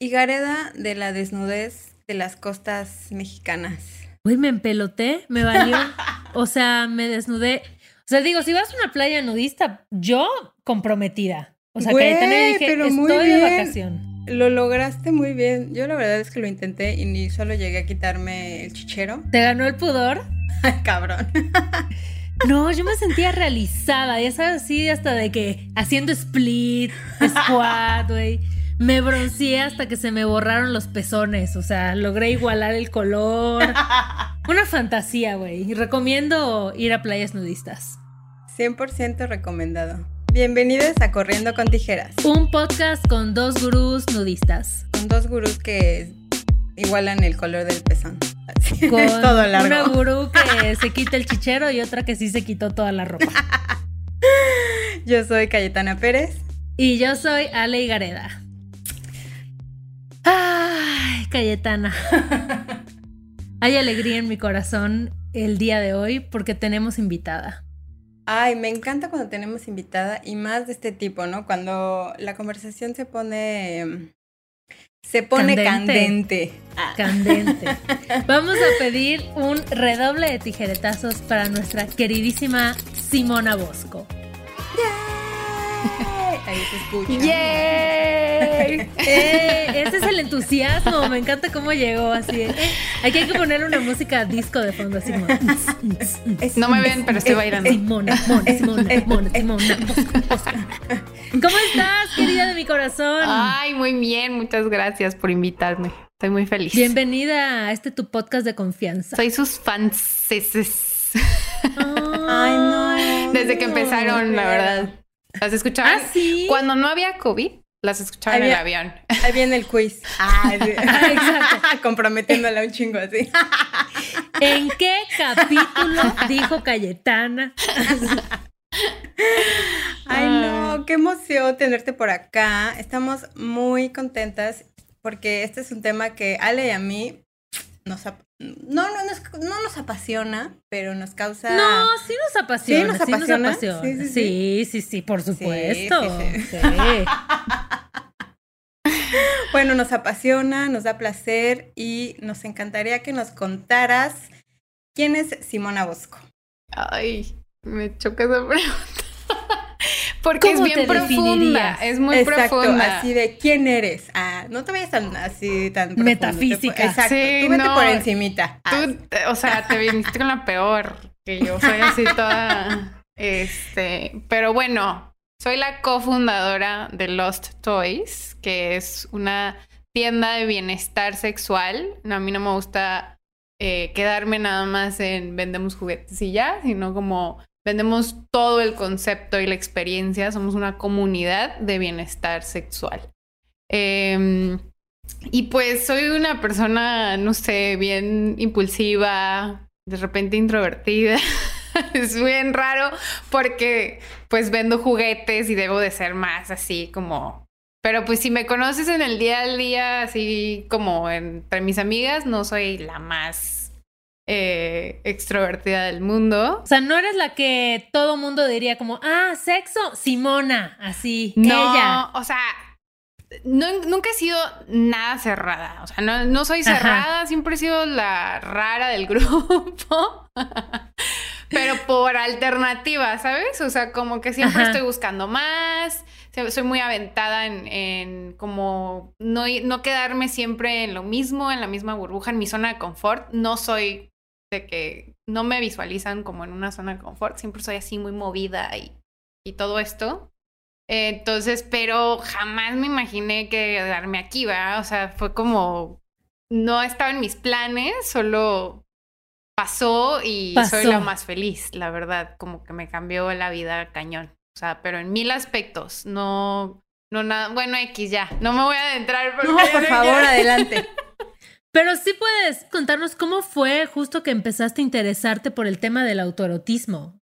Y Gareda de la desnudez de las costas mexicanas. Uy, me empeloté, me valió. o sea, me desnudé. O sea, digo, si vas a una playa nudista, yo comprometida. O sea, que también dije, pero estoy de vacación. Lo lograste muy bien. Yo la verdad es que lo intenté y ni solo llegué a quitarme el chichero. ¿Te ganó el pudor? Ay, cabrón. No, yo me sentía realizada, ya sabes, así hasta de que haciendo split, squat, güey. Me bronceé hasta que se me borraron los pezones. O sea, logré igualar el color. Una fantasía, güey. Recomiendo ir a playas nudistas. 100% recomendado. Bienvenidos a Corriendo con Tijeras. Un podcast con dos gurús nudistas. Con dos gurús que igualan el color del pezón. con una gurú que se quita el chichero y otra que sí se quitó toda la ropa. Yo soy Cayetana Pérez. Y yo soy Ale Gareda. Ay, Cayetana. Hay alegría en mi corazón el día de hoy porque tenemos invitada. Ay, me encanta cuando tenemos invitada y más de este tipo, ¿no? Cuando la conversación se pone se pone candente. Candente. Ah. Vamos a pedir un redoble de tijeretazos para nuestra queridísima Simona Bosco. Ahí se escucha. ¡Yay! Eh, ese es el entusiasmo. Me encanta cómo llegó así. Eh, aquí hay que ponerle una música disco de fondo, así. No me ven, pero estoy bailando. Simona, Simona, Simona, Simona, Simona. ¿Cómo estás, querida de mi corazón? Ay, muy bien. Muchas gracias por invitarme. Estoy muy feliz. Bienvenida a este tu podcast de confianza. Soy sus fans. Ay, no. Desde que empezaron, la verdad. ¿Las escuchaban? Ah, sí. Cuando no había COVID, las escuchaba en el avión. Ahí viene el quiz. Ah, exacto. Comprometiéndola un chingo así. ¿En qué capítulo dijo Cayetana? Ay, no, qué emoción tenerte por acá. Estamos muy contentas porque este es un tema que Ale y a mí nos, no, no, no nos apasiona, pero nos causa. No, sí nos apasiona. Sí nos apasiona. Sí, sí, sí, por supuesto. bueno, nos apasiona, nos da placer y nos encantaría que nos contaras quién es Simona Bosco. Ay, me choca esa pregunta. Porque es bien profunda, es muy Exacto, profunda. así de quién eres. Ah, no te vayas tan así tan metafísica. Exacto, sí, tú vete por encimita. Tú, o sea, te viniste con la peor, que yo soy así toda este, pero bueno, soy la cofundadora de Lost Toys, que es una tienda de bienestar sexual. No, a mí no me gusta eh, quedarme nada más en vendemos juguetes y ya, sino como vendemos todo el concepto y la experiencia, somos una comunidad de bienestar sexual. Em, y pues soy una persona, no sé, bien impulsiva, de repente introvertida. es bien raro porque pues vendo juguetes y debo de ser más así como... Pero pues si me conoces en el día al día, así como entre mis amigas, no soy la más eh, extrovertida del mundo. O sea, no eres la que todo mundo diría como, ah, sexo, Simona, así. No, ella. o sea, nunca he sido nada cerrada. O sea, no, soy cerrada, siempre he sido la rara del grupo. Pero por alternativa, ¿sabes? O sea, como que siempre estoy buscando más. Soy muy aventada en, en como no, no quedarme siempre en lo mismo, en la misma burbuja, en mi zona de confort. No soy de que no me visualizan como en una zona de confort, siempre soy así muy movida y, y todo esto. Entonces, pero jamás me imaginé quedarme aquí, ¿verdad? O sea, fue como, no estaba en mis planes, solo pasó y soy la más feliz, la verdad, como que me cambió la vida cañón. O sea, pero en mil aspectos, no, no nada, bueno, X ya, no me voy a adentrar. No, por favor, que- adelante. Pero sí puedes contarnos cómo fue justo que empezaste a interesarte por el tema del autoerotismo.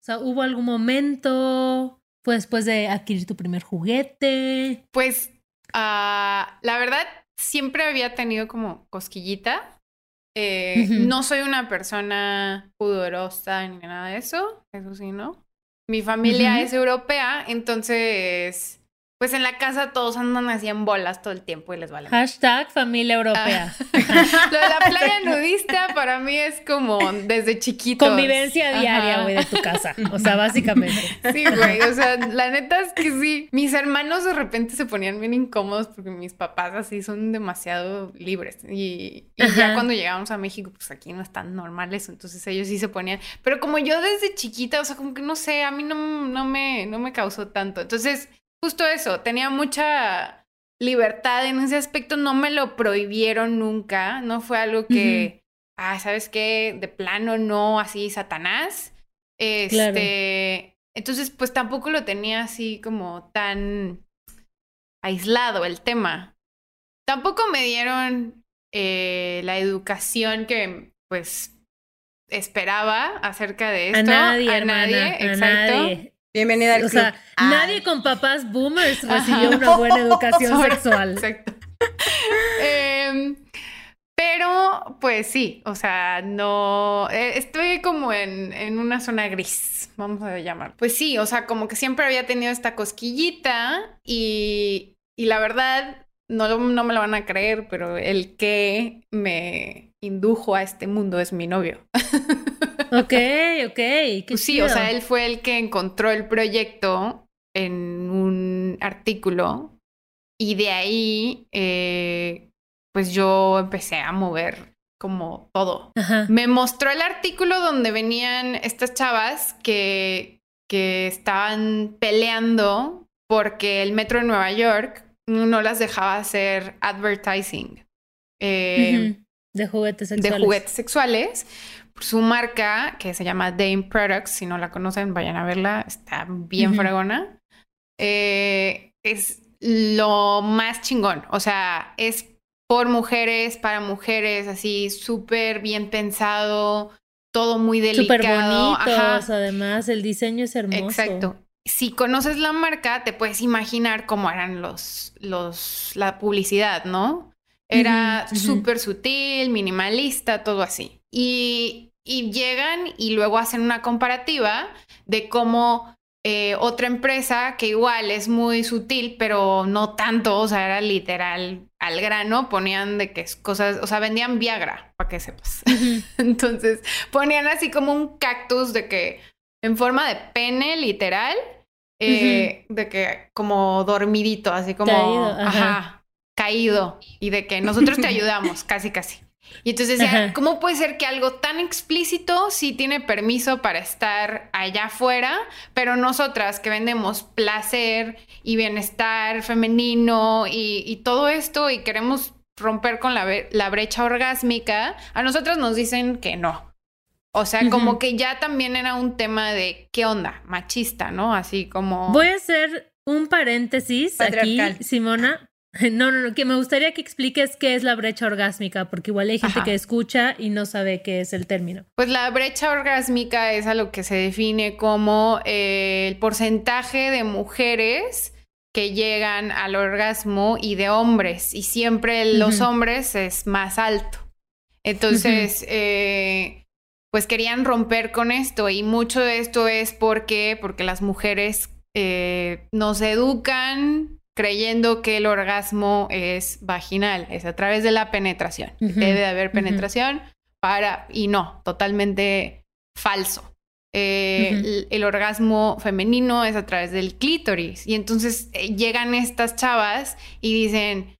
O sea, ¿hubo algún momento? ¿Fue después de adquirir tu primer juguete? Pues, ah, la verdad, siempre había tenido como cosquillita. Eh. No soy una persona pudorosa ni nada de eso, eso sí, ¿no? Mi familia es europea, entonces, pues en la casa todos andan así en bolas todo el tiempo y les vale. Hashtag familia europea. Lo de la playa nudista para mí es como desde chiquitos. Convivencia diaria, güey, de tu casa. O sea, básicamente. Sí, güey, o sea, la neta es que sí. Mis hermanos de repente se ponían bien incómodos porque mis papás así son demasiado libres. Y, y ya cuando llegamos a México, pues aquí no es tan normal eso, entonces ellos sí se ponían. Pero como yo desde chiquita, o sea, como que no sé, a mí no, no, me, no me causó tanto. Entonces, justo eso, tenía mucha libertad en ese aspecto, no me lo prohibieron nunca, no fue algo que, ah, ¿sabes qué? De plano no, así, Satanás. Este, entonces, pues tampoco lo tenía así como tan aislado el tema. Tampoco me dieron eh, la educación que, pues, esperaba acerca de esto. A nadie, a hermana, nadie, a exacto. nadie. Bienvenida al O club. sea, Ay. nadie con papás boomers recibió Ajá. una buena educación sexual. Exacto. Em, pero, pues sí, o sea, no. eh, estoy como en, en una zona gris, vamos a llamar. Pues sí, o sea, como que siempre había tenido esta cosquillita y, y la verdad, no, no me lo van a creer, pero el que me indujo a este mundo es mi novio. Ok, ok. Qué Pues sí, o sea, él fue el que encontró el proyecto en un artículo y de ahí, eh, pues yo empecé a mover como todo. Ajá. Me mostró el artículo donde venían estas chavas que, que estaban peleando porque el metro de Nueva York no las dejaba hacer advertising. eh. De juguetes de sexuales. juguetes sexuales. Su marca, que se llama Dame Products, si no la conocen, vayan a verla, está bien Ujú. fregona. Eh, es lo más chingón, o sea, es por mujeres, para mujeres, así súper bien pensado, todo muy Súper delicado. bonitos, además, el diseño es hermoso. Exacto. Si conoces la marca, te puedes imaginar cómo eran los, los, la publicidad, ¿no? Era ujú. súper sutil, minimalista, todo así. Y, y llegan y luego hacen una comparativa de cómo eh, otra empresa que igual es muy sutil, pero no tanto, o sea, era literal al grano, ponían de que es cosas, o sea, vendían Viagra, para que sepas. Entonces ponían así como un cactus de que en forma de pene, literal, eh, de que como dormidito, así como Caído, ajá. ajá, caído, y de que nosotros te ayudamos, casi, casi. Y entonces decía. ¿cómo puede ser que algo tan explícito sí tiene permiso para estar allá afuera, pero nosotras que vendemos placer y bienestar femenino y, y todo esto y queremos romper con la, la brecha orgásmica, a nosotras nos dicen que no. O sea, como que ya también era un tema de qué onda, machista, ¿no? Así como... Voy a hacer un paréntesis aquí. Simona. No, no, no, que me gustaría que expliques qué es la brecha orgásmica, porque igual hay gente Ajá. que escucha y no sabe qué es el término. Pues la brecha orgásmica es a lo que se define como eh, el porcentaje de mujeres que llegan al orgasmo y de hombres, y siempre los hombres es más alto. Entonces, eh, pues querían romper con esto, y mucho de esto es porque, porque las mujeres eh, nos educan creyendo que el orgasmo es vaginal, es a través de la penetración. Debe de haber penetración para, y no, totalmente falso. Eh, el, el orgasmo femenino es a través del clítoris. Y entonces eh, llegan estas chavas y dicen,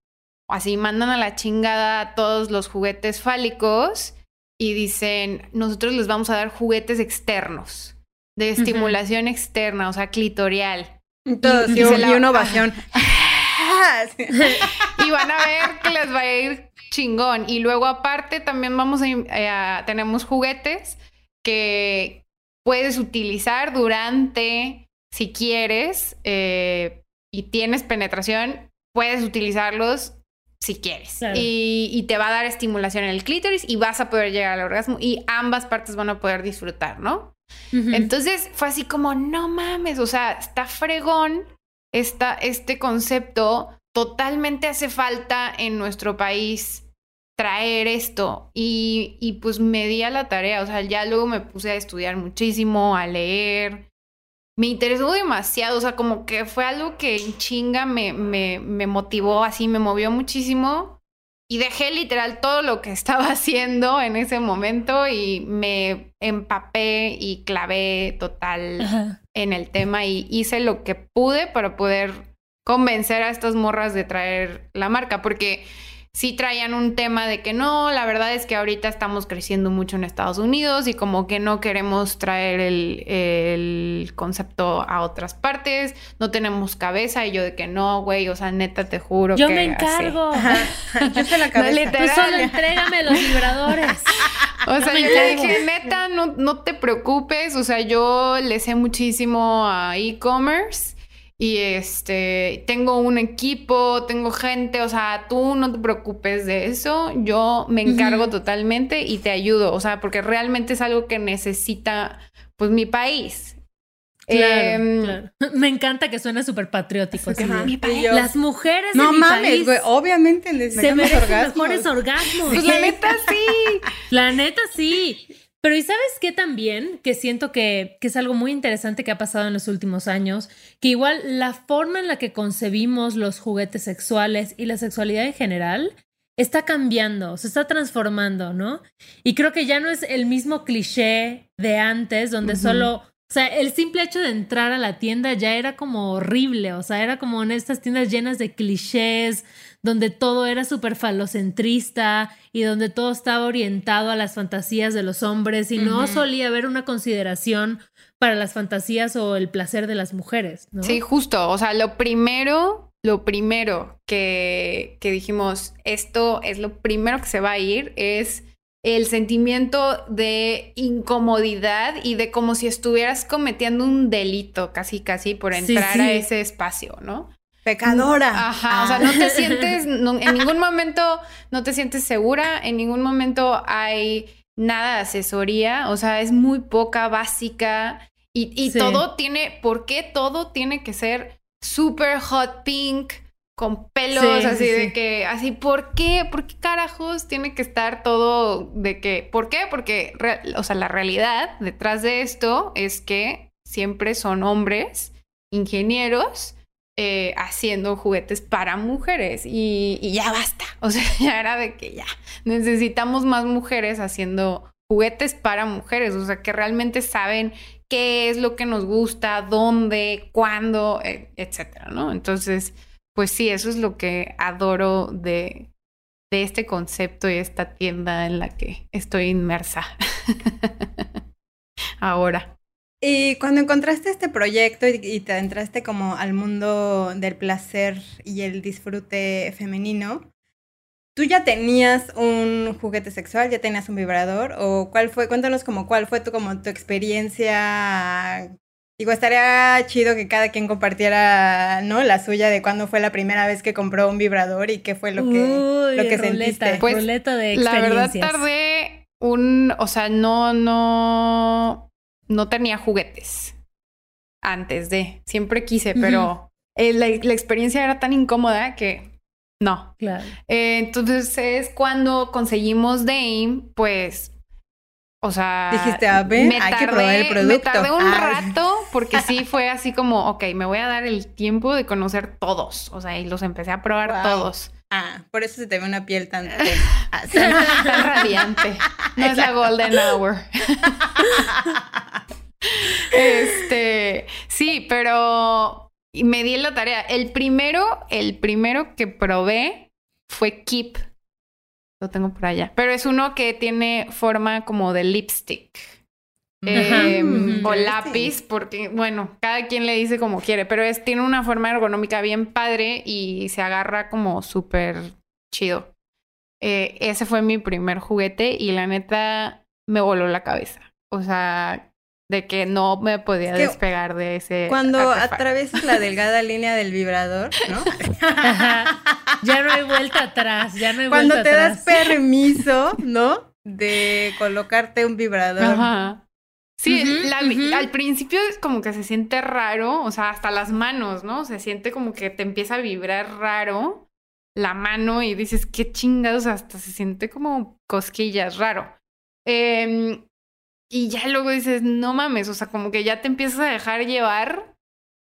así mandan a la chingada a todos los juguetes fálicos y dicen, nosotros les vamos a dar juguetes externos, de estimulación externa, o sea, clitorial. Todos, Y y, se un- la- y una ovación. Y van a ver que les va a ir chingón. Y luego aparte también vamos a, eh, tenemos juguetes que puedes utilizar durante, si quieres, eh, y tienes penetración, puedes utilizarlos si quieres. Y, y, te va a dar estimulación en el clítoris y vas a poder llegar al orgasmo y ambas partes van a poder disfrutar, ¿no? Entonces fue así como, no mames, o sea, está fregón esta, este concepto, totalmente hace falta en nuestro país traer esto. Y, y pues me di a la tarea, o sea, ya luego me puse a estudiar muchísimo, a leer, me interesó demasiado, o sea, como que fue algo que chinga me, me motivó así, me movió muchísimo y dejé literal todo lo que estaba haciendo en ese momento y me empapé y clavé total en el tema y hice lo que pude para poder convencer a estas morras de traer la marca, porque sí traían un tema de que no, la verdad es que ahorita estamos creciendo mucho en Estados Unidos y como que no queremos traer el, concepto a otras partes, no tenemos cabeza y yo de que no, güey, o sea, neta te juro yo que... me encargo. Yo sé la cabeza. Tú solo entrégame los vibradores. O sea, yo, le dije, neta, no, no te preocupes, o sea, yo le sé muchísimo a e-commerce y este, tengo un equipo, tengo gente, o sea, tú no te preocupes de eso, yo me encargo totalmente y te ayudo, o sea, porque realmente es algo que necesita, pues, mi país. Claro, em, claro. Me encanta que suena súper patriótico. Las mujeres no de mi mames, güey, obviamente se merecen orgasmos. mejores orgasmos. Pues la neta sí. La neta sí. Pero ¿y sabes qué también? Que siento que, que, es algo muy interesante que ha pasado en los últimos años, que igual la forma en la que concebimos los juguetes sexuales y la sexualidad en general está cambiando, se está transformando, ¿no? Y creo que ya no es el mismo cliché de antes, donde solo o sea, el simple hecho de entrar a la tienda ya era como horrible, o sea, era como en estas tiendas llenas de clichés, donde todo era súper falocentrista y donde todo estaba orientado a las fantasías de los hombres y no solía haber una consideración para las fantasías o el placer de las mujeres, ¿no? Sí, justo, o sea, lo primero, lo primero que, que dijimos, esto es lo primero que se va a ir, es el sentimiento de incomodidad y de como si estuvieras cometiendo un delito casi casi por entrar a ese espacio, ¿no? Pecadora. Ajá, o sea, no te ah. sientes, en ningún momento no te sientes segura, en ningún momento hay nada de asesoría, o sea, es muy poca, básica y, y todo tiene, ¿por qué todo tiene que ser súper hot pink? con pelos, así de que, así, ¿por qué? ¿Por qué carajos tiene que estar todo de que, ¿por qué? Porque, o sea, la realidad detrás de esto es que siempre son hombres, ingenieros, eh, haciendo juguetes para mujeres y, ya basta, o sea, ya era de que ya necesitamos más mujeres haciendo juguetes para mujeres, o sea, que realmente saben qué es lo que nos gusta, dónde, cuándo, e, etcétera, ¿no? Entonces, pues sí, eso es lo que adoro de, de este concepto y esta tienda en la que estoy inmersa ahora. Y cuando encontraste este proyecto y, te entraste como al mundo del placer y el disfrute femenino, ¿tú ya tenías un juguete sexual, ya tenías un vibrador? ¿O cuál fue, cuéntanos como cuál fue tu, como tu experiencia Digo, estaría chido que cada quien compartiera, ¿no? La suya de cuándo fue la primera vez que compró un vibrador y qué fue lo que, lo que sentiste. Pues, de la verdad tardé un, o sea, no, no, no tenía juguetes antes de, siempre quise, pero eh, la, experiencia era tan incómoda que no. Claro. Eh, entonces es cuando conseguimos Dame, pues o sea, dijiste, a ver, hay que probar el producto. Me tardé un rato porque sí fue así como, ok, me voy a dar el tiempo de conocer todos. O sea, y los empecé a probar todos. Ah, por eso se te ve una piel tan, tan radiante. No es la golden hour. este, sí, pero me di la tarea. El primero, el primero que probé fue Keep lo tengo por allá. Pero es uno que tiene forma como de lipstick. Em, o lápiz, porque, bueno, cada quien le dice como quiere, pero es, tiene una forma ergonómica bien padre y se agarra como súper chido. eh, ese fue mi primer juguete y la neta me voló la cabeza. O sea, de que no me podía Es que despegar de ese. Cuando artefacto. atraviesas la delgada línea del vibrador, ¿no? Ajá. Ya no hay vuelta atrás, ya no hay Cuando vuelta te atrás. das permiso, ¿no? De colocarte un vibrador. Ajá. Sí, la- al principio es como que se siente raro, o sea, hasta las manos, ¿no? Se siente como que te empieza a vibrar raro la mano y dices, qué chingados, hasta se siente como cosquillas, raro. Em, y ya luego dices, no mames, o sea, como que ya te empiezas a dejar llevar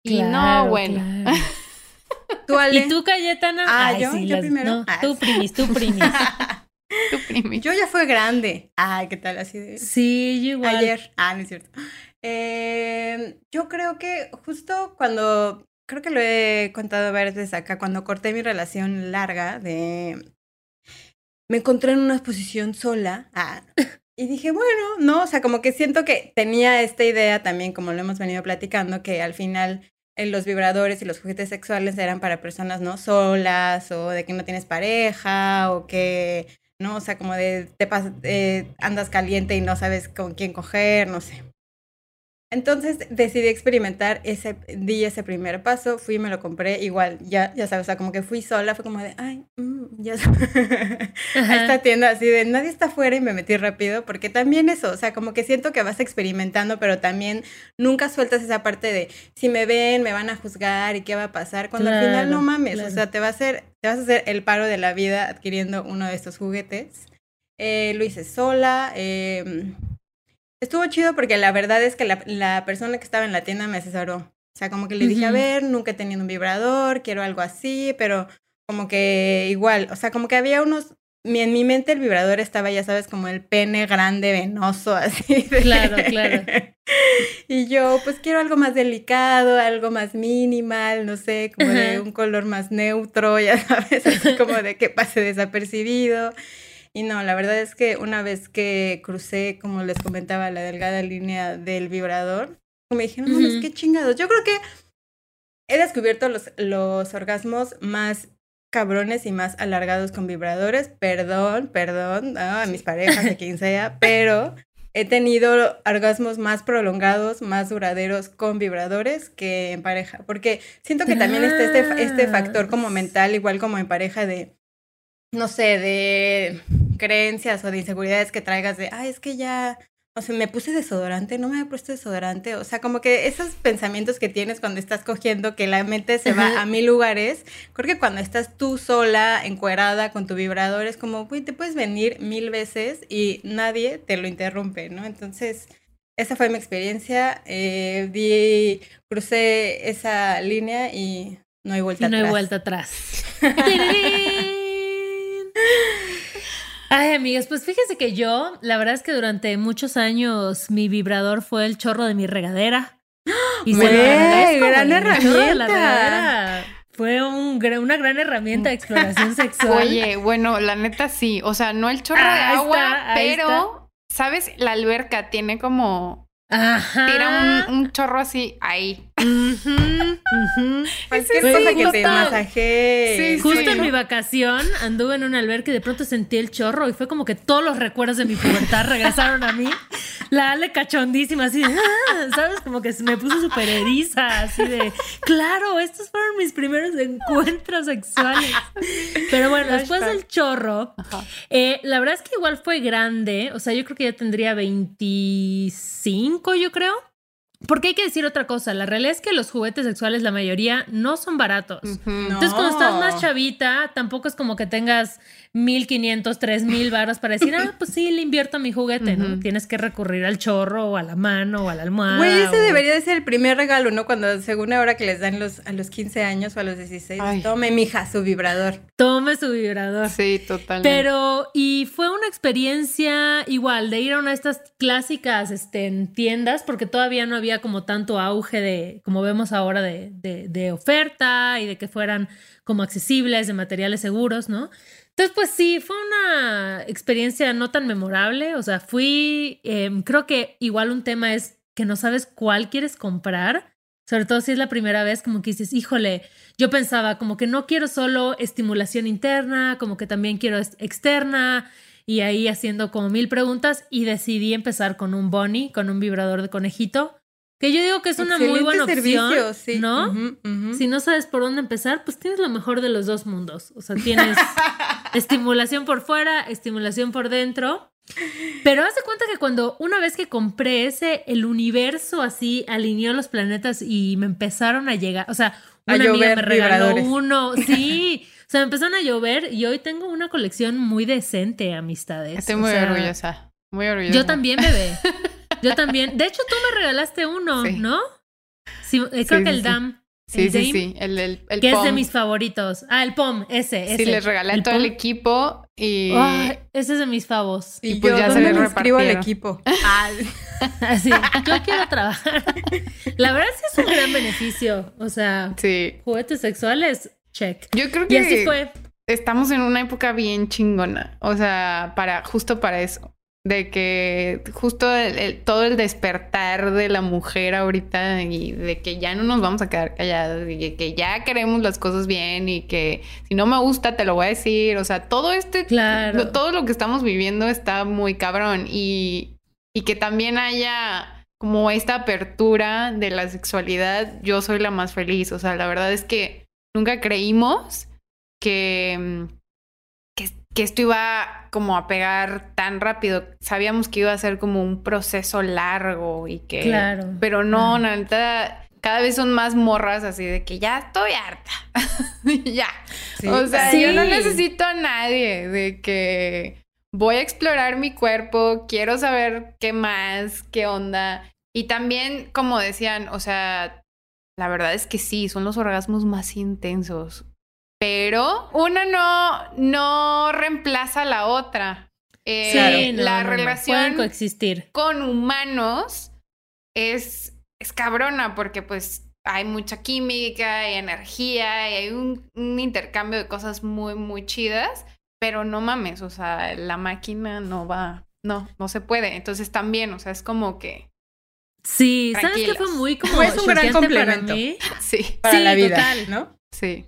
y no, bueno. claro. ¿Tú, Ale? ¿Y tú, Cayetana? Ah, Ay, ¿yo? sí, ¿Yo las- primero? No, Ah, tú primis, tú primis. Tu primi. Yo ya fue grande. Ay, ¿qué tal? Así de... Sí, yo igual. Ayer. Ah, no es cierto. Eh, yo creo que justo cuando, creo que lo he contado varias veces acá, cuando corté mi relación larga de... Me encontré en una posición sola. Ah, y dije, bueno, no, o sea, como que siento que tenía esta idea también, como lo hemos venido platicando, que al final eh, los vibradores y los juguetes sexuales eran para personas no solas o de que no tienes pareja o que ¿no? O sea, como de te eh, andas caliente y no sabes con quién coger, no sé. Entonces decidí experimentar ese, di ese primer paso, fui y me lo compré, igual, ya, ya sabes, o sea, como que fui sola, fue como de, ay, mm, ya a esta tienda así de, nadie está afuera y me metí rápido, porque también eso, o sea, como que siento que vas experimentando, pero también nunca sueltas esa parte de, si me ven, me van a juzgar y qué va a pasar, cuando al final no mames, claro. o sea, te va a hacer, te vas a hacer el paro de la vida adquiriendo uno de estos juguetes. Eh, lo hice sola. eh, estuvo chido porque la verdad es que la, la persona que estaba en la tienda me asesoró. O sea, como que le dije, a ver, nunca he tenido un vibrador, quiero algo así, pero como que igual, o sea, como que había unos... mi- En mi mente el vibrador estaba, ya sabes, como el pene grande, venoso, así. de- Claro, claro. Y yo, pues quiero algo más delicado, algo más minimal, no sé, como de un color más neutro, ya sabes, así como de que pase desapercibido. Y no, la verdad es que una vez que crucé, como les comentaba, la delgada línea del vibrador, me dije, no mames, Ujú. qué chingados. Yo creo que he descubierto los, los orgasmos más cabrones y más alargados con vibradores. Perdón, perdón, ah, a mis parejas, a quien sea, pero he tenido orgasmos más prolongados, más duraderos con vibradores que en pareja. Porque siento que también está este, este factor como mental, igual como en pareja, de, no sé, de creencias o de inseguridades que traigas de, ay, es que ya, o sea, me puse desodorante, no me había puesto desodorante. O sea, como que esos pensamientos que tienes cuando estás cogiendo, que la mente se va Ajá. a mil lugares, creo que cuando estás tú sola, encuerada con tu vibrador, es como, güey, te puedes venir mil veces y nadie te lo interrumpe, ¿no? Entonces, esa fue mi experiencia. Eh, di, crucé esa línea y no hay vuelta Y no hay atrás. vuelta atrás. Ay, amigas, pues fíjese que yo, la verdad es que durante muchos años mi vibrador fue el chorro de mi regadera. Y se lo gran chorro de la herramienta. regadera Fue un, una gran herramienta de exploración sexual. Oye, bueno, la neta sí. O sea, no el chorro de Ahí agua, está, pero, ¿sabes? La alberca tiene como. Ajá. Tira un, un chorro así ahí. Ujú, ujú. Cualquier Sí, cosa que te justo. masajee. Sí, Justo Sí. en mi vacación anduve en un albergue y de pronto sentí el chorro y fue como que todos los recuerdos de mi pubertad regresaron a mí. La Ale cachondísima, así de, "Ah", ¿sabes? Como que me puso súper eriza, así de, claro, estos fueron mis primeros encuentros sexuales. Pero bueno, después del chorro, eh, la verdad es que igual fue grande, o sea, yo creo que ya tendría 25, yo creo. Porque hay que decir otra cosa, la realidad es que los juguetes sexuales, la mayoría, no son baratos. Entonces, cuando estás más chavita, tampoco es como que tengas 1500, 3000 varos para decir, ah, pues sí, le invierto a mi juguete, ¿no? Tienes que recurrir al chorro o a la mano o a la almohada. Güey, ese o- debería de ser el primer regalo, ¿no? Cuando, según ahora que les dan los, a los 15 años o a los 16, Ay. tome, mija, su vibrador. Tome su vibrador. Sí, totalmente. Pero, y fue una experiencia igual de ir a una de estas clásicas este, en tiendas, porque todavía no había como tanto auge de, como vemos ahora, de, de- de oferta y de que fueran como accesibles, de materiales seguros, ¿no? Entonces, pues sí, fue una experiencia no tan memorable. O sea, fui, em, creo que igual un tema es que no sabes cuál quieres comprar. Sobre todo si es la primera vez, como que dices, híjole, yo pensaba como que no quiero solo estimulación interna, como que también quiero externa, y ahí haciendo como mil preguntas y decidí empezar con un Bonnie, con un vibrador de conejito, que yo digo que es una muy buena opción, ¿no? Si no sabes por dónde empezar, pues tienes lo mejor de los dos mundos. O sea, tienes estimulación por fuera, estimulación por dentro. Pero haz de cuenta que cuando una vez que compré ese, el universo así alineó los planetas y me empezaron a llegar, o sea, una amiga me regaló uno, sí, o sea, me empezaron a llover y hoy tengo una colección muy decente, amistades. Estoy muy orgullosa, muy orgullosa. Yo también, bebé. Yo también. De hecho, tú me regalaste uno, ¿no? Sí, eh, creo que el DAM. Sí, sí, sí, el, el, el Que es de mis favoritos. Ah, el POM, ese, ese. Sí, les regalé a todo el equipo y... ese es de mis favos. Y, pues ya se le escribo al equipo. Ah, así, yo quiero trabajar. La verdad sí es un gran beneficio. O sea, sí. juguetes sexuales, check. Yo creo que... Y así fue. Estamos en una época bien chingona. O sea, para, justo para eso de que justo todo el despertar de la mujer ahorita y de que ya no nos vamos a quedar calladas y que ya queremos las cosas bien y que si no me gusta te lo voy a decir, o sea, todo este, claro. todo lo que estamos viviendo está muy cabrón y, y que también haya como esta apertura de la sexualidad, yo soy la más feliz, o sea, la verdad es que nunca creímos que que esto iba como a pegar tan rápido. Sabíamos que iba a ser como un proceso largo y que... Claro. Pero no, neta, cada vez son más morras así de que ya estoy harta. ya. O sea, yo no necesito a nadie de que voy a explorar mi cuerpo, quiero saber qué más, qué onda. Y también, como decían, o sea, la verdad es que sí, son los orgasmos más intensos pero una no, no reemplaza a la otra. Eh, la relación coexistir. con humanos es, es cabrona porque pues hay mucha química, hay energía y hay un, un, intercambio de cosas muy, muy chidas, pero no mames, o sea, la máquina no va, no, no se puede. Entonces también, o sea, es como que... Sí, ¿sabes qué fue muy como... Es un gran complemento. Sí. Para la vida, ¿no?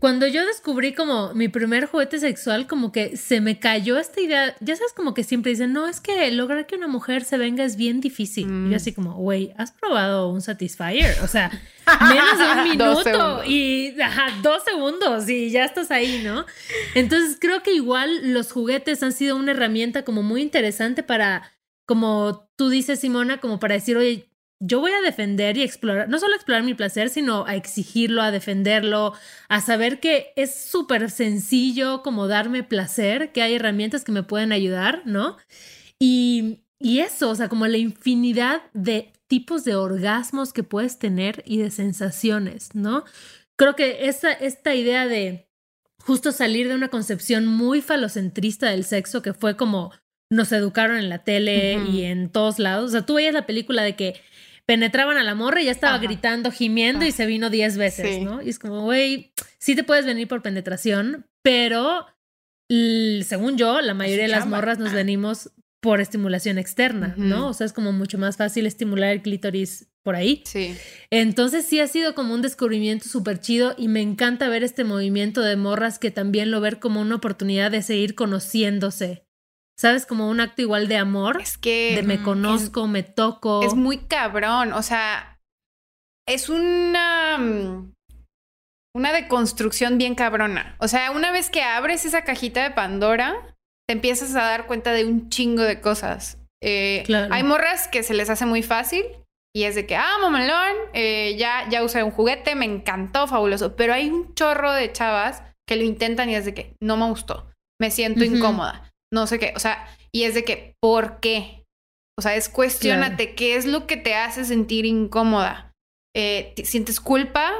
Cuando yo descubrí como mi primer juguete sexual, como que se me cayó esta idea. Ya sabes, como que siempre dicen, no, es que lograr que una mujer se venga es bien difícil. Y yo mm. así como, güey, ¿has probado un Satisfyer? O sea, menos de un minuto y dos segundos y ya estás ahí, ¿no? Entonces creo que igual los juguetes han sido una herramienta como muy interesante para, como tú dices, Simona, como para decir, oye, yo voy a defender y explorar, no solo explorar mi placer, sino a exigirlo, a defenderlo, a saber que es súper sencillo como darme placer, que hay herramientas que me pueden ayudar, ¿no? Y, y eso, o sea, como la infinidad de tipos de orgasmos que puedes tener y de sensaciones, ¿no? Creo que esta, esta idea de justo salir de una concepción muy falocentrista del sexo, que fue como nos educaron en la tele y en todos lados. O sea, tú veías la película de que penetraban a la morra y ya estaba gritando, gimiendo y ah. se vino diez veces, ¿no? Y es como, güey, sí te puedes venir por penetración, pero según yo, la mayoría de las morras nos ah. venimos por estimulación externa, ¿no? O sea, es como mucho más fácil estimular el clítoris por ahí. Sí. Entonces sí ha sido como un descubrimiento súper chido y me encanta ver este movimiento de morras que también lo ver como una oportunidad de seguir conociéndose ¿Sabes? Como un acto igual de amor. Es que. De me conozco, me toco. Es muy cabrón. O sea, es una. Mm, una deconstrucción bien cabrona. O sea, una vez que abres esa cajita de Pandora, te empiezas a dar cuenta de un chingo de cosas. Eh, hay morras que se les hace muy fácil y es de que, ah, mamalón, eh, ya, ya usé un juguete, me encantó, fabuloso. Pero hay un chorro de chavas que lo intentan y es de que no me gustó, me siento incómoda no sé qué, o sea, y es de que, ¿por qué? O sea, es cuestionate qué es lo que te hace sentir incómoda. Eh, ¿Sientes culpa?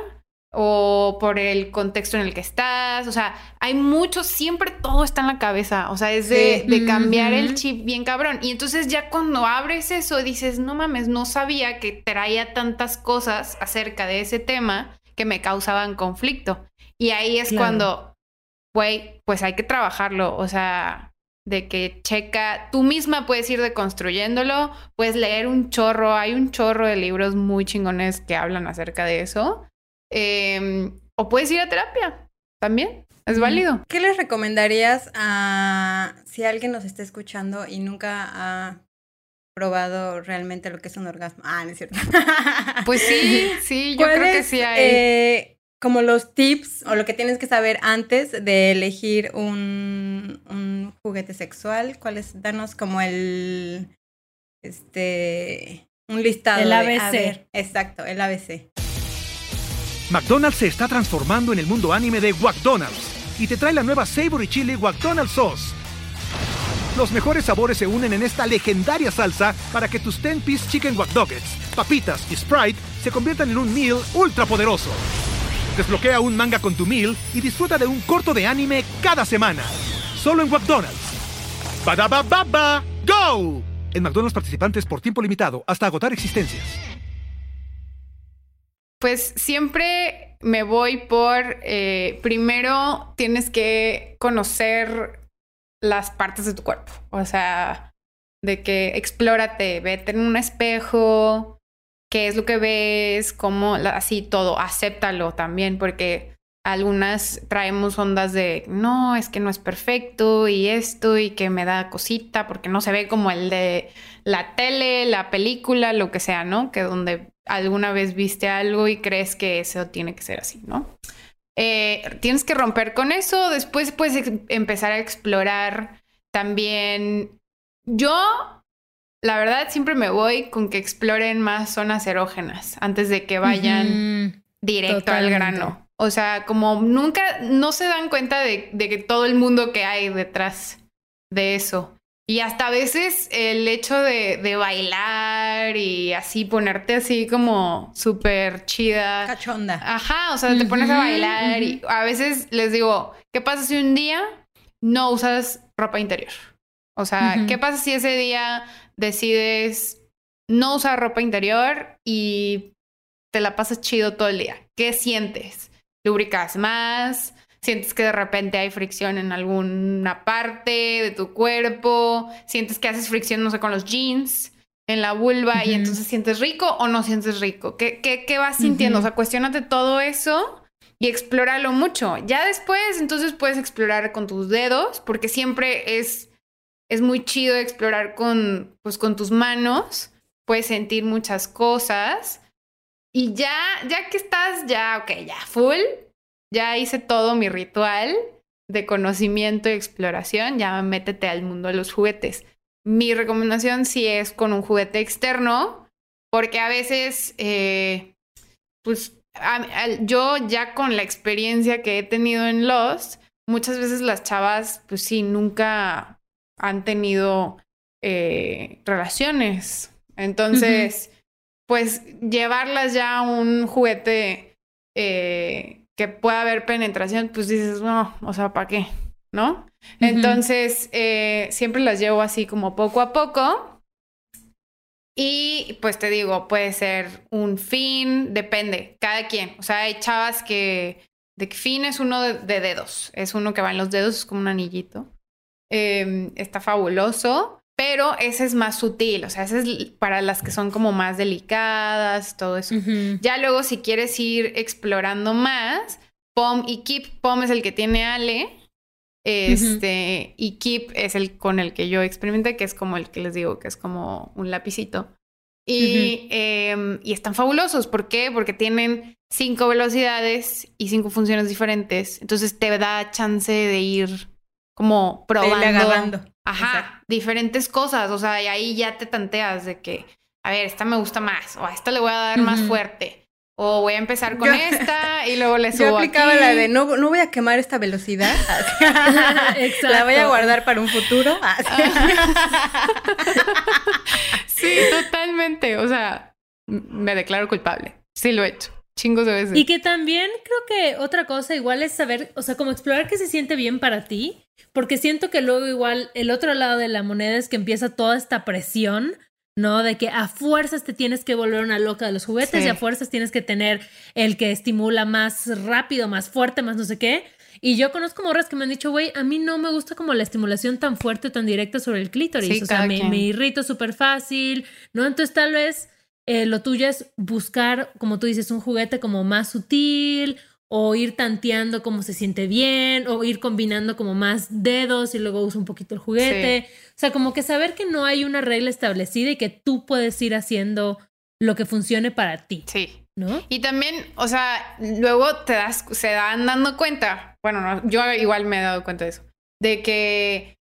o por el contexto en el que estás, o sea, hay mucho, siempre todo está en la cabeza, o sea, es de, cambiar el chip bien cabrón. Y entonces ya cuando abres eso dices, no mames, no sabía que traía tantas cosas acerca de ese tema que me causaban conflicto. Y ahí es cuando, güey, pues hay que trabajarlo, o sea, de que checa, tú misma puedes ir deconstruyéndolo, puedes leer un chorro, hay un chorro de libros muy chingones que hablan acerca de eso, em, o puedes ir a terapia también, es válido. ¿Qué les recomendarías a si alguien nos está escuchando y nunca ha probado realmente lo que es un orgasmo? Ah, no es cierto. Pues sí, sí, yo creo que sí hay. Eh, como los tips o lo que tienes que saber antes de elegir un, un juguete sexual. ¿Cuáles? Danos como el. Este. Un listado. El de- ABC. a ver, exacto, el ABC. McDonald's se está transformando en el mundo anime de McDonald's y te trae la nueva Savory Chili McDonald's Sauce. Los mejores sabores se unen en esta legendaria salsa para que tus 10-piece chicken wack papitas y Sprite se conviertan en un meal ultra poderoso. Desbloquea un manga con tu meal y disfruta de un corto de anime cada semana. Solo en McDonald's. Badaba baba, go! En McDonald's participantes por tiempo limitado hasta agotar existencias. Pues siempre me voy por, eh, primero tienes que conocer las partes de tu cuerpo, o sea, de que explórate, vete en un espejo, qué es lo que ves, cómo, así todo, acéptalo también, porque algunas traemos ondas de, no, es que no es perfecto y esto y que me da cosita porque no se ve como el de la tele, la película, lo que sea, ¿no? Que donde alguna vez viste algo y crees que eso tiene que ser así, ¿no? Eh, tienes que romper con eso, después puedes empezar a explorar también. Yo, la verdad, siempre me voy con que exploren más zonas erógenas antes de que vayan directo Totalmente. al grano. O sea, como nunca, no se dan cuenta de, de que todo el mundo que hay detrás de eso. Y hasta a veces el hecho de, de bailar y así ponerte así como súper chida. Cachonda. Ajá, o sea, te pones a bailar y a veces les digo, ¿qué pasa si un día no usas ropa interior? O sea. ¿qué pasa si ese día decides no usar ropa interior y te la pasas chido todo el día? ¿Qué sientes? ¿Lubricas más? ¿Sientes que de repente hay fricción en alguna parte de tu cuerpo? ¿Sientes que haces fricción, no sé, con los jeans? en la vulva y entonces sientes rico o no sientes rico. ¿Qué, qué, qué vas sintiendo? O sea, cuestionate todo eso y explóralo mucho. Ya después, entonces puedes explorar con tus dedos, porque siempre es, es muy chido explorar con, pues, con tus manos. Puedes sentir muchas cosas. Y ya, ya que estás, ya, ok, ya full, ya hice todo mi ritual de conocimiento y exploración, ya métete al mundo de los juguetes. Mi recomendación sí es con un juguete externo, porque a veces, eh, pues yo ya con la experiencia que he tenido en Lost, muchas veces las chavas, pues sí, nunca han tenido eh, relaciones. Entonces, pues llevarlas ya a un juguete eh, que pueda haber penetración, pues dices, no, o sea, ¿para qué? ¿No? Entonces, eh, siempre las llevo así como poco a poco. Y pues te digo, puede ser un fin, depende, cada quien. O sea, hay chavas que de fin es uno de, de dedos, es uno que va en los dedos, es como un anillito. Eh, está fabuloso, pero ese es más sutil, o sea, ese es para las que son como más delicadas, todo eso. Ya luego, si quieres ir explorando más, POM y Keep, POM es el que tiene Ale. Este, y Keep es el con el que yo experimenté, que es como el que les digo, que es como un lapicito. Y, em, y están fabulosos. ¿Por qué? Porque tienen cinco velocidades y cinco funciones diferentes. Entonces te da chance de ir como probando. agarrando. Ajá, Exacto. diferentes cosas. O sea, y ahí ya te tanteas de que, a ver, esta me gusta más, o a esta le voy a dar más fuerte. O voy a empezar con Yo- esta y luego le Yo subo aplicaba aquí. la de no, no voy a quemar esta velocidad. la voy a guardar para un futuro. Sí, totalmente. O sea, me declaro culpable. Sí lo he hecho. Chingos de veces. Y que también creo que otra cosa igual es saber, o sea, como explorar qué se siente bien para ti, porque siento que luego igual el otro lado de la moneda es que empieza toda esta presión, ¿no? De que a fuerzas te tienes que volver una loca de los juguetes Sí. y a fuerzas tienes que tener el que estimula más rápido, más fuerte, más no sé qué. Y yo conozco morras que me han dicho, güey, a mí no me gusta como la estimulación tan fuerte, tan directa sobre el clítoris. Sí, o sea, me, me irrito súper fácil, ¿no? Entonces tal vez eh, lo tuyo es buscar, como tú dices, un juguete como más sutil o ir tanteando cómo se siente bien o ir combinando como más dedos y luego usa un poquito el juguete. O sea, como que saber que no hay una regla establecida y que tú puedes ir haciendo lo que funcione para ti, Sí. ¿no? Y también, o sea, luego te das, se dan dando cuenta, bueno, no, yo igual me he dado cuenta de eso, de que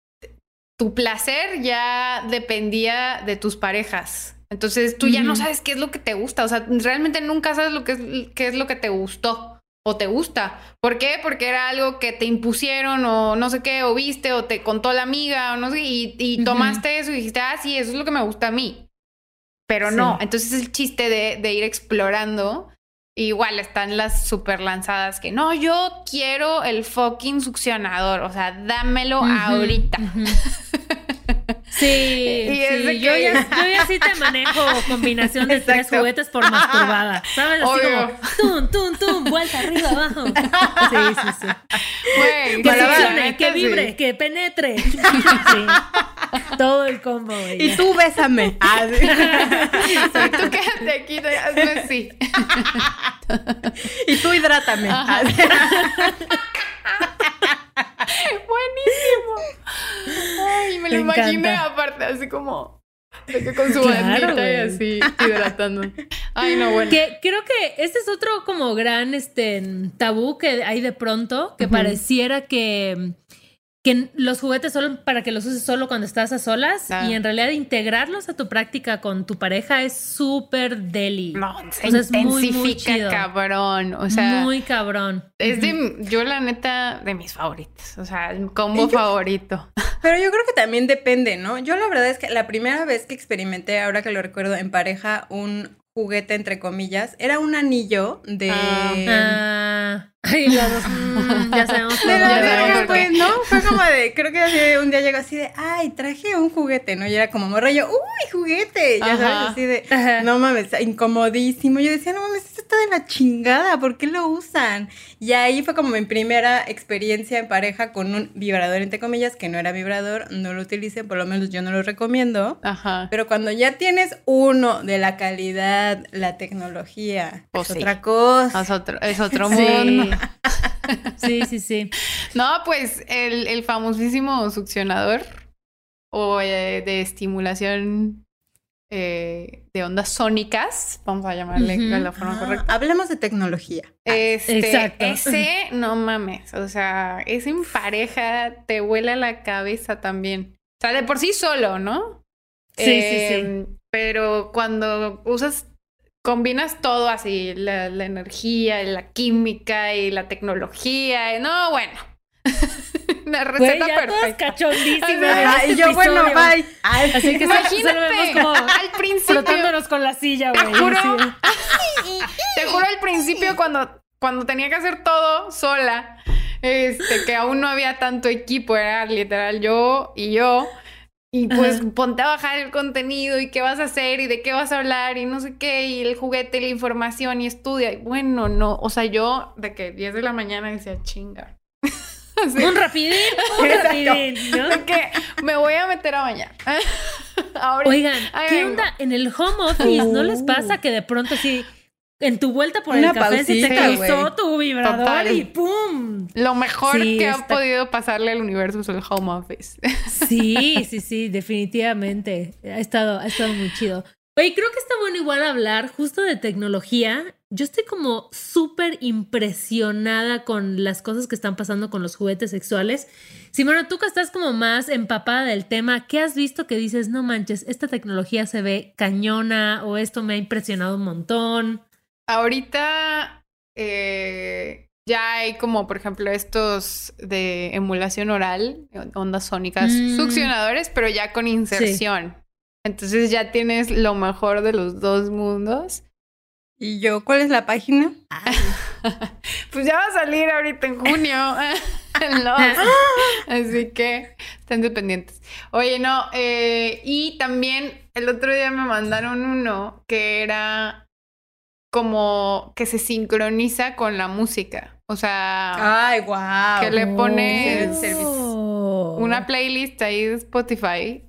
tu placer ya dependía de tus parejas. Entonces tú ya no sabes qué es lo que te gusta, o sea, realmente nunca sabes lo que es, qué es lo que te gustó o te gusta. ¿Por qué? Porque era algo que te impusieron o no sé qué, o viste o te contó la amiga o no sé, y, y tomaste eso y dijiste, ah, sí, eso es lo que me gusta a mí. Pero Sí. no, entonces el chiste de, de ir explorando. Igual están las super lanzadas que no, yo quiero el fucking succionador, o sea, dámelo Ujú, ahorita. Sí, Y es sí, de yo, ya, yo ya sí te manejo combinación de tres juguetes por masturbada, ¿sabes? Así Obvio. como tum, tum, tum, vuelta arriba, abajo. Sí, sí, sí. Que funcione, que sí. vibre, que penetre. Sí. Todo el combo, güey. Y tú bésame. Ah, sí. Sí, tú quédate aquí, hazme así. y tú hidrátame. Buenísimo. Ay, me lo Me imaginé encanta. aparte, así como de que con su Claro, bandita y así hidratando. Ay, no, bueno. Que creo que este es otro como gran este tabú que hay de pronto, que pareciera que, que los juguetes solo para que los uses solo cuando estás a solas Ah. y en realidad integrarlos a tu práctica con tu pareja es súper deli. No, se O sea, es muy, muy intensifica, chido. cabrón. O sea, Muy cabrón. es de, yo la neta, de mis favoritos. O sea, el combo Yo- favorito. Pero yo creo que también depende, ¿no? Yo la verdad es que la primera vez que experimenté, ahora que lo recuerdo, en pareja, un juguete, entre comillas, era un anillo de... Ah, ay, los dos, mm, ya sabemos pues, ¿no? Fue como de, creo que así un día llegó así de, ay, traje un juguete, ¿no? Y era como morra, y yo, uy, juguete, ya Ajá. sabes, así de, Ajá. no mames, incomodísimo. Yo decía, no mames, está de la chingada, ¿por qué lo usan? Y ahí fue como mi primera experiencia en pareja con un vibrador, entre comillas, que no era vibrador, no lo utilicen, por lo menos yo no lo recomiendo. Ajá. Pero cuando ya tienes uno de la calidad, la tecnología, Pues es sí. otra cosa. Es otro, es otro Sí. mundo. Sí, sí, sí. No, pues el, el famosísimo succionador o eh, de estimulación eh, de ondas sónicas, vamos a llamarle de la forma Ah, correcta. hablemos de tecnología. Este, Exacto. ese, no mames, o sea, ese en pareja te vuela la cabeza también. O sea, de por sí solo, ¿no? Sí, sí, Eh, Pero cuando usas, combinas todo así, la, la energía, y la química y la tecnología, y no, bueno. Una Güey, receta ya todas perfecta. cachondísimas. Ah, este y yo, bueno, episodio. bye. Ay, Así que Imagínate, como al principio, frotándonos con la silla, güey. juro. así. te juro al principio cuando, cuando tenía que hacer todo sola, este, que aún no había tanto equipo, era literal yo y yo. Y pues Ajá. ponte a bajar el contenido y qué vas a hacer y de qué vas a hablar y no sé qué, y el juguete, y la información y estudia. Y bueno, no, o sea, yo de que 10 de la mañana decía chinga. Así, Un rapidín, un Exacto. rapidín, ¿no? de que me voy a meter a bañar. Ahorita. Oigan, ¿qué vengo. onda? En el home office, ¿no les Uh. pasa que de pronto sí, en tu vuelta por Una el café se te cruzó güey. tu vibrador Total. y ¡pum! Lo mejor Sí, que ha podido pasarle al universo es el home office. Sí, sí, sí, definitivamente. Ha estado, ha estado muy chido. Oye, creo que está bueno igual hablar justo de tecnología. Yo estoy como súper impresionada con las cosas que están pasando con los juguetes sexuales. Simona, tú que estás como más empapada del tema, ¿qué has visto que dices, no manches, esta tecnología se ve cañona o esto me ha impresionado un montón? Ahorita eh, ya hay como, por ejemplo, estos de emulación oral, ondas sónicas, Mm. succionadores, pero ya con inserción. Entonces ya tienes lo mejor de los dos mundos. ¿Y yo cuál es la página? Pues ya va a salir ahorita en junio. Así que estén dependientes. Oye, no, eh, y también el otro día me mandaron uno que era como que se sincroniza con la música. O sea, Ay, wow. que le pones Oh. una playlist ahí de Spotify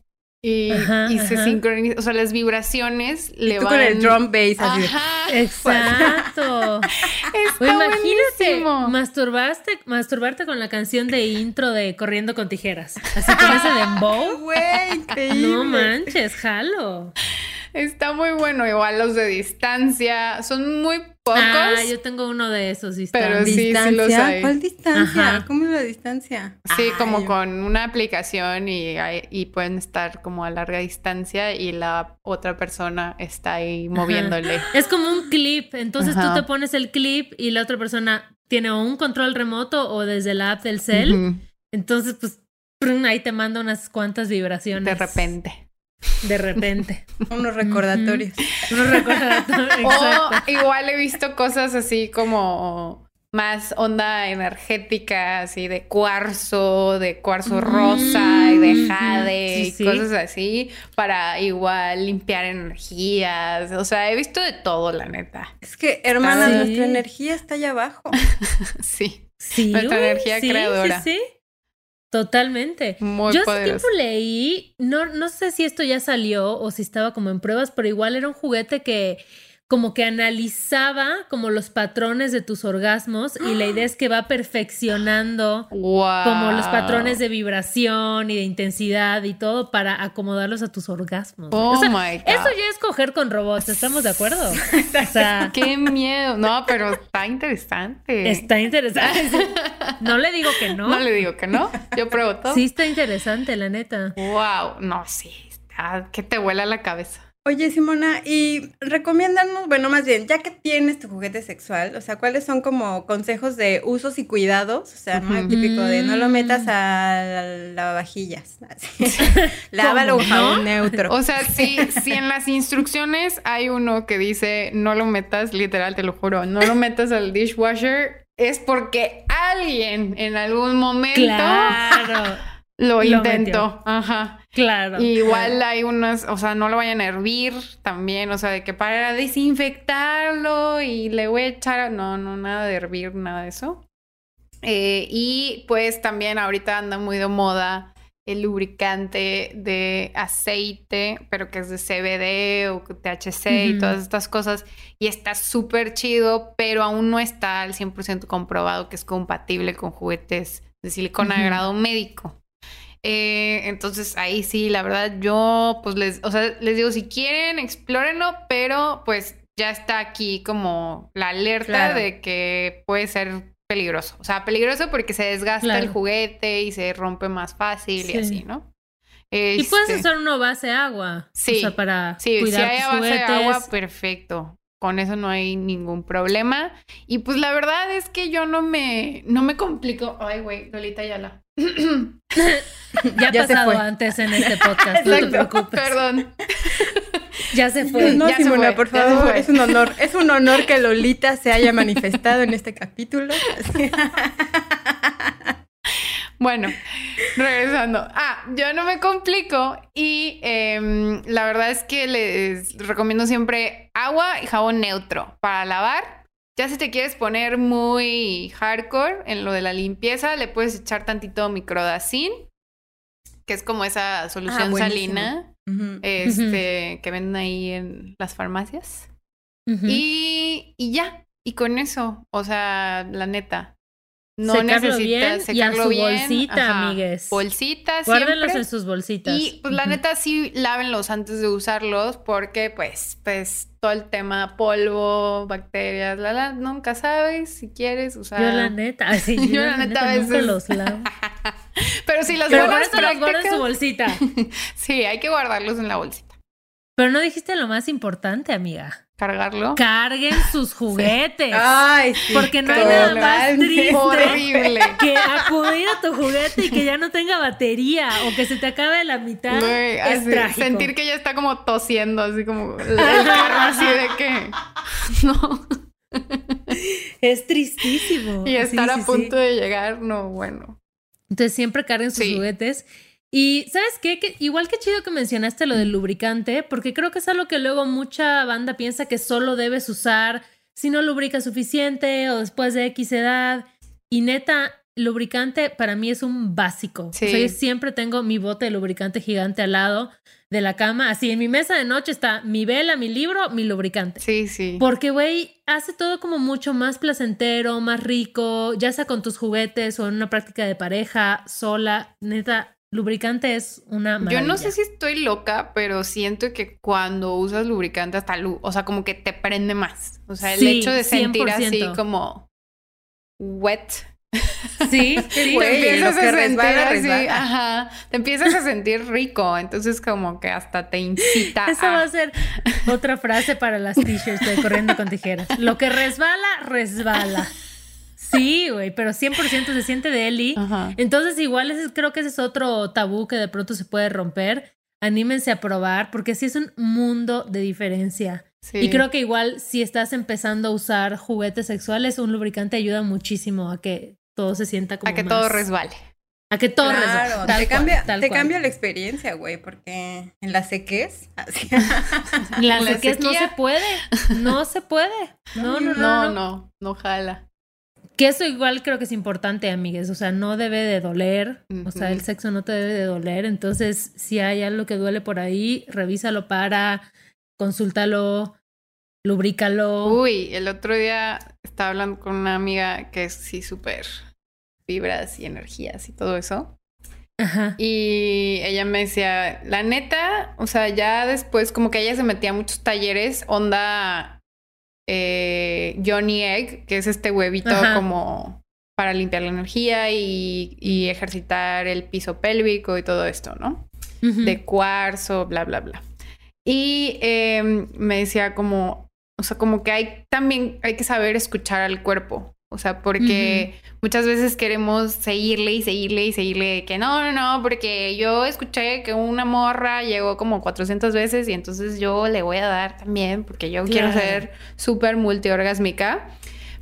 y, Ajá, y se ajá. sincroniza, o sea, las vibraciones le Tú van... con el drum bass así. de- Ajá, Exacto. está O imagínate masturbaste, masturbarte con la canción de intro de Corriendo con tijeras. Así con ese dembow. Güey, increíble. No manches, jalo. Está muy bueno, igual los de distancia, son muy pocos. Ah, yo tengo uno de esos. está- Pero sí, sí ¿Distancia? los hay. ¿Cuál distancia? Ajá. ¿Cómo es la distancia? Sí, como con una aplicación y, y pueden estar como a larga distancia y la otra persona está ahí moviéndole. Es como un clip. Entonces Ajá. tú te pones el clip y la otra persona tiene o un control remoto o desde la app del cel. Entonces, pues, prun, ahí te manda unas cuantas vibraciones. De repente. De repente. Unos recordatorios. Unos recordatorios. O igual he visto cosas así como más onda energética, así de cuarzo, de cuarzo rosa y de Mm, jade sí, y sí. cosas así para igual limpiar energías. O sea, he visto de todo, la neta. Es que, hermana, Sí. nuestra energía está allá abajo. Sí, Sí, Nuestra energía sí, creadora. Sí, sí. Totalmente. muy Yo hace tiempo leí, no, no sé si esto ya salió o si estaba como en pruebas, pero igual era un juguete que como que analizaba como los patrones de tus orgasmos y la idea es que va perfeccionando Wow. como los patrones de vibración y de intensidad y todo para acomodarlos a tus orgasmos. Oh O sea, my God. eso ya es coger con robots, ¿estamos de acuerdo? O sea, Qué miedo. No, pero está interesante. está interesante. No le digo que no. No le digo que no. Yo pruebo todo. Sí está interesante, la neta. Wow. No, sí. Está que te vuela la cabeza. Oye, Simona, y recomiéndanos, bueno, más bien, ya que tienes tu juguete sexual, o sea, ¿cuáles son como consejos de usos y cuidados? O sea, no el típico de no lo metas a lavavajillas. Lávalo con ¿Cómo, jabón neutro. O sea, si, si en las instrucciones hay uno que dice no lo metas, literal, te lo juro, no lo metas al dishwasher, es porque alguien en algún momento Claro, lo intentó. Ajá. claro. Y igual hay unas, o sea, no lo vayan a hervir también, o sea, de que para desinfectarlo y le voy a echar, no, no, nada de hervir, nada de eso. Eh, y pues también ahorita anda muy de moda el lubricante de aceite, pero que es de CBD o THC y todas estas cosas. Y está súper chido, pero aún no está al 100% comprobado que es compatible con juguetes de silicona de grado médico. Eh, entonces ahí sí, la verdad, yo pues les, o sea, les digo, si quieren, explórenlo, pero pues ya está aquí como la alerta Claro. de que puede ser peligroso. O sea, peligroso porque se desgasta Claro. el juguete y se rompe más fácil y Sí. así, ¿no? Y puedes Este, usar uno base agua. Sí. O sea, para Sí, si cuidar hay tus a base de agua, perfecto. Con eso no hay ningún problema. Y pues la verdad es que yo no me, no me complico. Ay, güey, Lolita Yala. Ya ha Ya pasado fue. antes en este podcast, no te preocupes. Perdón. Ya se fue. no, ya se Simona, fue, por ya se favor, fue. es un honor, es un honor que Lolita se haya manifestado en este capítulo. Bueno, regresando. Ah, yo no me complico y em, la verdad es que les recomiendo siempre agua y jabón neutro para lavar. Ya si te quieres poner muy hardcore en lo de la limpieza, le puedes echar tantito microdacin, que es como esa solución Ah, buenísimo. salina este, que venden ahí en las farmacias. Y, y ya, y con eso, o sea, la neta. No Secarlo bien necesitas y a secarlo su bien. bolsita, ajá. amigues. Bolsita Guárdenlos siempre. en sus bolsitas. Y pues la neta sí lávenlos antes de usarlos porque pues pues todo el tema polvo, bacterias, la la nunca sabes si quieres usar. Yo la neta, así, yo, Yo la neta a nunca veces- los lavo. Pero sí las Pero buenas los guardo en su bolsita. Sí, hay que guardarlos en la bolsita. Pero no dijiste lo más importante, amiga. Cargarlo. Carguen sus juguetes. Ay, sí. Porque no hay nada más triste Horrible. que acudir a tu juguete y que ya no tenga batería o que se te acabe la mitad. Güey, es así, trágico. sentir que ya está como tosiendo, así como el carro así de que no. Es tristísimo. Y estar Sí, a sí, punto sí. de llegar, no, bueno. Entonces siempre carguen sus Sí. juguetes. Y ¿sabes qué? Que, igual que chido que mencionaste lo del lubricante, porque creo que es algo que luego mucha banda piensa que solo debes usar si no lubrica suficiente o después de X edad. Y neta, lubricante para mí es un básico. O sea, yo siempre tengo mi bote de lubricante gigante al lado de la cama. Así en mi mesa de noche está mi vela, mi libro, mi lubricante. Sí, sí. Porque, güey, hace todo como mucho más placentero, más rico, ya sea con tus juguetes o en una práctica de pareja, sola. Neta, lubricante es una maravilla. Yo no sé si estoy loca, pero siento que cuando usas lubricante hasta luz, o sea, como que te prende más. O sea, el hecho de sentir así como wet Sí, sí te empiezas a sentir ajá, te empiezas a sentir rico, entonces como que hasta te incita. Esa va a ser otra frase para las t-shirts de corriendo con tijeras. Lo que resbala, resbala. Sí, güey, pero 100% se siente de Eli. Entonces igual creo que ese es otro tabú que de pronto se puede romper. Anímense a probar porque sí es un mundo de diferencia. Y creo que igual si estás empezando a usar juguetes sexuales, un lubricante ayuda muchísimo a que todo se sienta como. A que todo resbale. A que todo resbale. te, cambia, te cambia la experiencia, güey, porque en la sequez. la, la sequez no se puede. No se puede. No, no, no. No, no, no, jala. Que eso igual creo que es importante, amigues. O sea, no debe de doler. O sea, el sexo no te debe de doler. Entonces, si hay algo que duele por ahí, revísalo para, consúltalo, lubrícalo. Uy, el otro día estaba hablando con una amiga que es sí súper vibras y energías y todo eso. Ajá. Y ella me decía, la neta, o sea, ya después como que ella se metía a muchos talleres, onda eh, Johnny Egg, que es este huevito como para limpiar la energía y, ejercitar el piso pélvico y todo esto, ¿no? De cuarzo, bla, bla, bla. Y em, me decía como, o sea, como que hay también, hay que saber escuchar al cuerpo. O sea, porque muchas veces queremos seguirle y seguirle y seguirle que no, no, no, porque yo escuché que una morra llegó como 400 veces y entonces yo le voy a dar también porque yo quiero ser súper multiorgásmica.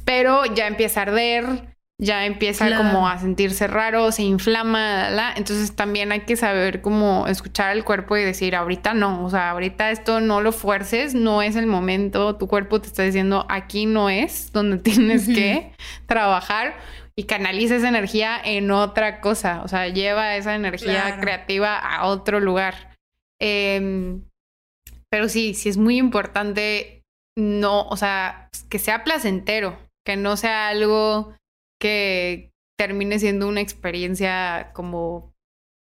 Pero ya empieza a arder, ya empieza como a sentirse raro, se inflama, la, entonces también hay que saber cómo escuchar al cuerpo y decir, ahorita no, o sea, ahorita esto no lo fuerces, no es el momento, tu cuerpo te está diciendo, aquí no es donde tienes que trabajar y canaliza esa energía en otra cosa, o sea, lleva esa energía creativa a otro lugar. Em, pero sí, sí es muy importante no, o sea, que sea placentero, que no sea algo que termine siendo una experiencia como,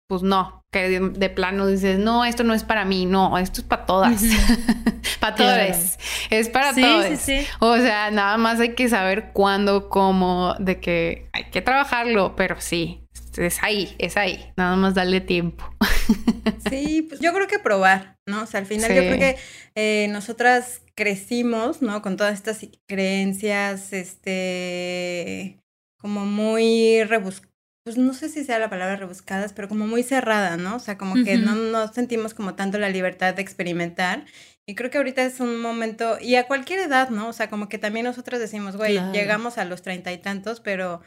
pues no, que de, plano dices, no, esto no es para mí, no, esto es para todas, para todas, es para todos. O sea, nada más hay que saber cuándo, cómo, de que hay que trabajarlo, pero sí, es ahí, es ahí, nada más darle tiempo. sí, pues yo creo que probar, ¿no? O sea, al final yo creo que eh, nosotras crecimos, ¿no? Con todas estas creencias, este, como muy rebuscadas, pues no sé si sea la palabra rebuscadas, pero como muy cerrada, ¿no? O sea, como que no, no sentimos como tanto la libertad de experimentar. Y creo que ahorita es un momento, y a cualquier edad, ¿no? O sea, como que también nosotros decimos, güey, llegamos a los treinta y tantos, pero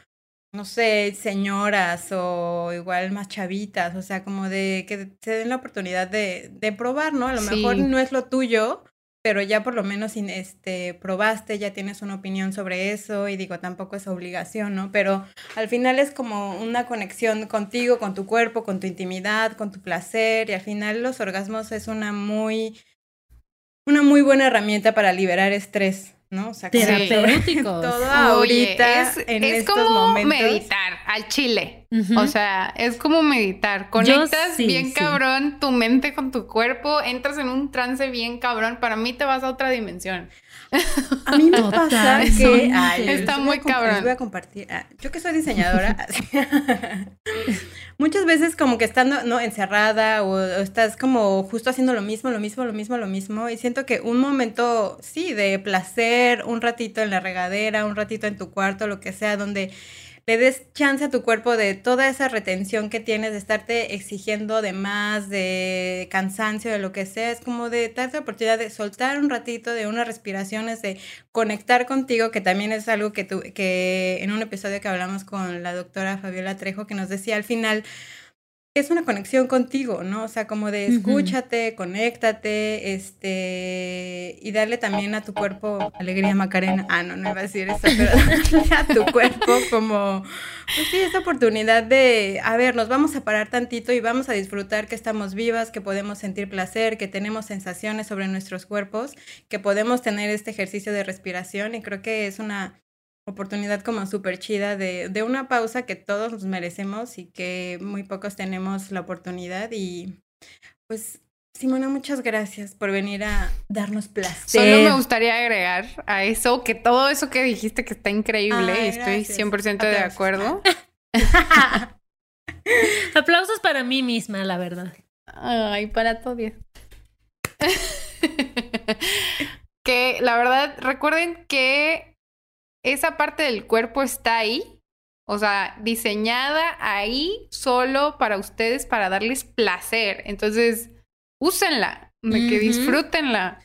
no sé, señoras o igual más chavitas, o sea, como de que se den la oportunidad de, de probar, ¿no? A lo mejor no es lo tuyo, pero ya por lo menos este, probaste, ya tienes una opinión sobre eso y digo, tampoco es obligación, ¿no? Pero al final es como una conexión contigo, con tu cuerpo, con tu intimidad, con tu placer y al final los orgasmos es una muy, una muy buena herramienta para liberar estrés. ¿no? O sea, terapéuticos. Todo ahorita es, es como meditar al chile. O sea, es como meditar. Conectas bien cabrón tu mente con tu cuerpo, entras en un trance bien cabrón. Para mí te vas a otra dimensión. A mí me pasa que está muy cabrón. Les voy a compartir. Ah, yo que soy diseñadora, muchas veces como que estando no encerrada o, estás como justo haciendo lo mismo, lo mismo, lo mismo, lo mismo y siento que un momento sí de placer, un ratito en la regadera, un ratito en tu cuarto, lo que sea, donde le des chance a tu cuerpo de toda esa retención que tienes, de estarte exigiendo de más, de cansancio, de lo que sea, es como de darte la oportunidad de soltar un ratito, de unas respiraciones, de conectar contigo, que también es algo que, tu, que en un episodio que hablamos con la doctora Fabiola Trejo, que nos decía al final, es una conexión contigo, ¿no? O sea, como de escúchate, conéctate, este, y darle también a tu cuerpo alegría, Macarena. Ah, no, no iba a decir eso, pero darle a tu cuerpo como, pues sí, esa oportunidad de, a ver, nos vamos a parar tantito y vamos a disfrutar que estamos vivas, que podemos sentir placer, que tenemos sensaciones sobre nuestros cuerpos, que podemos tener este ejercicio de respiración y creo que es una oportunidad como súper chida de, de, una pausa que todos nos merecemos y que muy pocos tenemos la oportunidad. Y pues, Simona, muchas gracias por venir a darnos placer. Solo me gustaría agregar a eso que todo eso que dijiste que está increíble y estoy 100% de acuerdo. Aplausos para mí misma, la verdad. Ay, para todo. que la verdad, recuerden que esa parte del cuerpo está ahí, o sea, diseñada ahí solo para ustedes, para darles placer. Entonces, úsenla, que disfrútenla.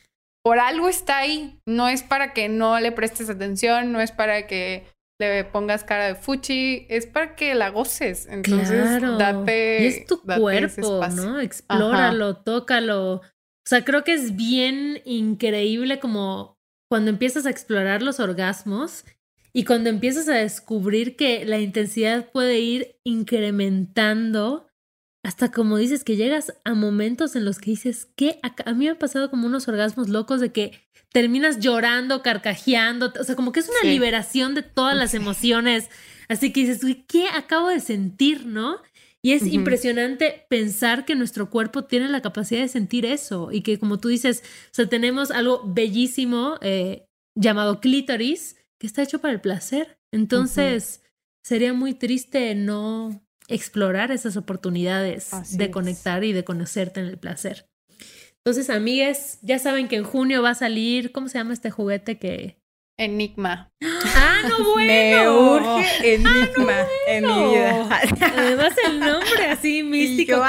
Por algo está ahí. No es para que no le prestes atención, no es para que le pongas cara de fuchi, es para que la goces. Entonces, date. Y es tu cuerpo, ¿no? Explóralo, tócalo. O sea, creo que es bien increíble como cuando empiezas a explorar los orgasmos y cuando empiezas a descubrir que la intensidad puede ir incrementando hasta como dices que llegas a momentos en los que dices que a, mí me ha pasado como unos orgasmos locos de que terminas llorando, carcajeando, o sea, como que es una liberación de todas las emociones. Así que dices, ¿qué acabo de sentir, no? Y es impresionante pensar que nuestro cuerpo tiene la capacidad de sentir eso y que como tú dices, o sea, tenemos algo bellísimo eh, llamado clítoris que está hecho para el placer. Entonces, sería muy triste no explorar esas oportunidades de conectar y de conocerte en el placer. Entonces, amigues, ya saben que en junio va a salir, ¿cómo se llama este juguete que Enigma. Ah, no bueno. Me urge Enigma en mi vida. Además el nombre así místico.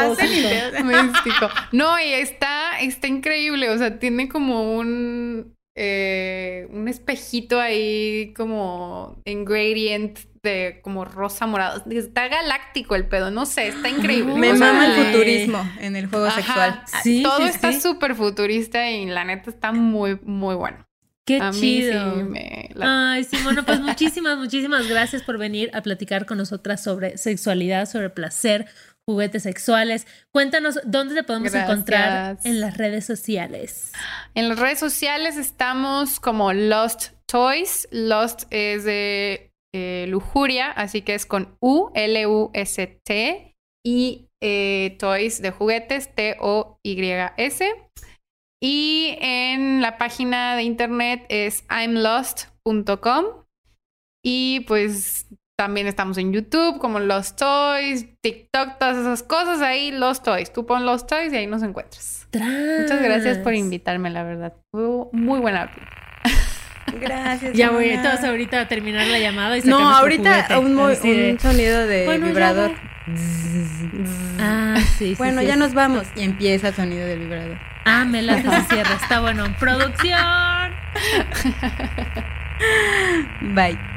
místico. No, y está, está increíble. O sea, tiene como un eh, un espejito ahí como en gradient de como rosa morado. Está galáctico el pedo, no sé, está increíble. Me mama el futurismo en el juego sexual. Sí, Todo está súper futurista y la neta está muy, muy bueno. Qué chido. Ay, Simona, pues muchísimas, muchísimas gracias por venir a platicar con nosotras sobre sexualidad, sobre placer, juguetes sexuales. Cuéntanos dónde te podemos encontrar en las redes sociales. En las redes sociales estamos como Lost Toys. Lost es de eh, lujuria, así que es con U, L-U-S-T, y eh, Toys de juguetes, T-O-Y-S. Y en la página de internet es imlost.com. Y pues también estamos en YouTube como Lost Toys, TikTok, todas esas cosas ahí, Lost Toys. Tú pon Lost Toys y ahí nos encuentras. Muchas gracias por invitarme, la verdad. Fue muy buena. Gracias. Ya voy todos ahorita a terminar la llamada y No, ahorita un, un, sonido de vibrador. Ah, sí, Bueno, ya nos vamos. Y empieza el sonido del vibrador. Ah, me la se cierra. Está bueno. ¡Producción! Bye.